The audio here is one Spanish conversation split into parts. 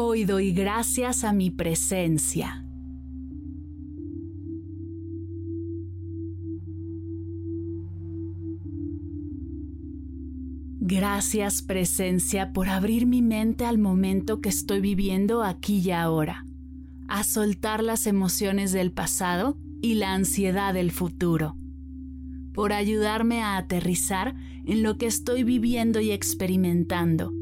Hoy doy gracias a mi presencia. Gracias presencia por abrir mi mente al momento que estoy viviendo aquí y ahora, a soltar las emociones del pasado y la ansiedad del futuro, por ayudarme a aterrizar en lo que estoy viviendo y experimentando,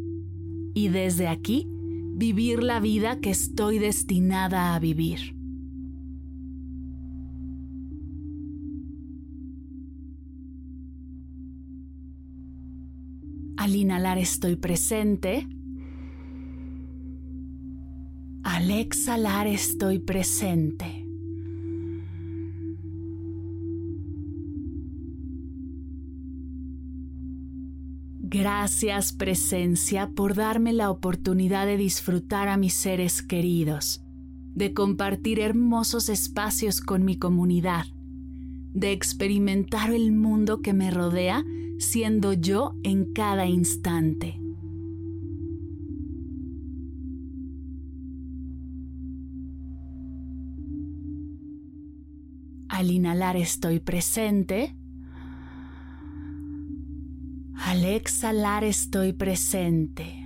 y desde aquí vivir la vida que estoy destinada a vivir. Al inhalar estoy presente. Al exhalar estoy presente. Gracias presencia por darme la oportunidad de disfrutar a mis seres queridos, de compartir hermosos espacios con mi comunidad, de experimentar el mundo que me rodea siendo yo en cada instante. Al inhalar estoy presente al exhalar estoy presente.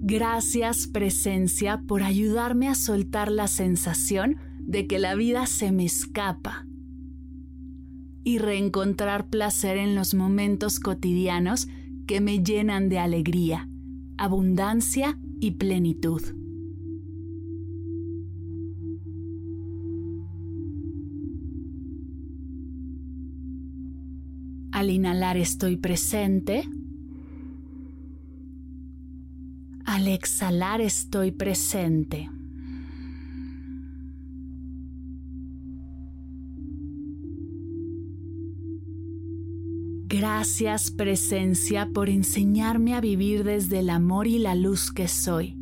Gracias presencia por ayudarme a soltar la sensación de que la vida se me escapa y reencontrar placer en los momentos cotidianos que me llenan de alegría, abundancia y plenitud. Al inhalar estoy presente. Al exhalar estoy presente. Gracias presencia por enseñarme a vivir desde el amor y la luz que soy,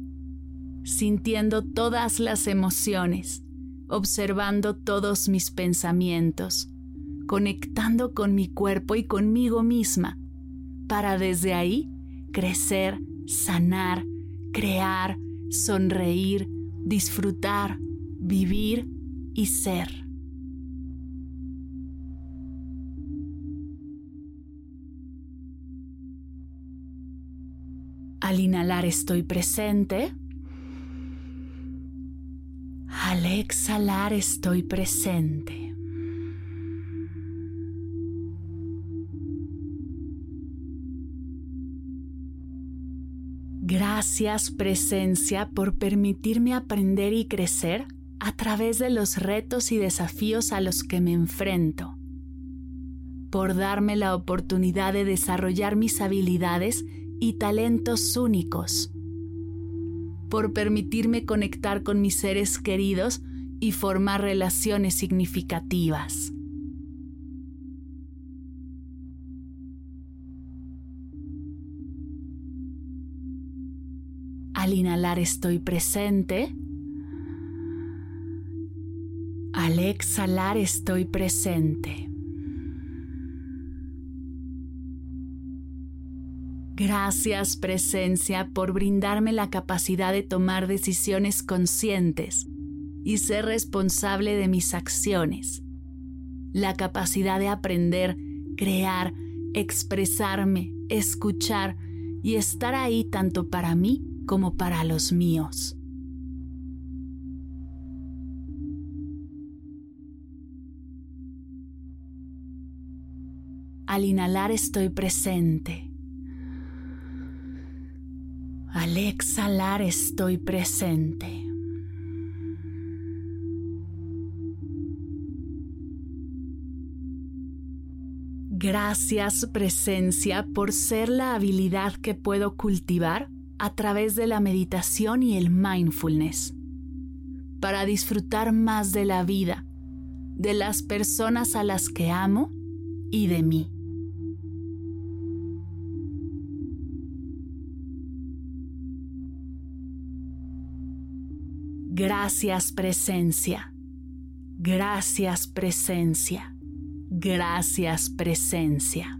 sintiendo todas las emociones, observando todos mis pensamientos conectando con mi cuerpo y conmigo misma, para desde ahí crecer, sanar, crear, sonreír, disfrutar, vivir y ser. Al inhalar estoy presente. Al exhalar estoy presente. Gracias presencia por permitirme aprender y crecer a través de los retos y desafíos a los que me enfrento, por darme la oportunidad de desarrollar mis habilidades y talentos únicos, por permitirme conectar con mis seres queridos y formar relaciones significativas. Al inhalar estoy presente. Al exhalar estoy presente. Gracias presencia por brindarme la capacidad de tomar decisiones conscientes y ser responsable de mis acciones. La capacidad de aprender, crear, expresarme, escuchar y estar ahí tanto para mí como para los míos. Al inhalar estoy presente. Al exhalar estoy presente. Gracias presencia por ser la habilidad que puedo cultivar a través de la meditación y el mindfulness para disfrutar más de la vida, de las personas a las que amo y de mí. Gracias presencia. Gracias presencia. Gracias presencia.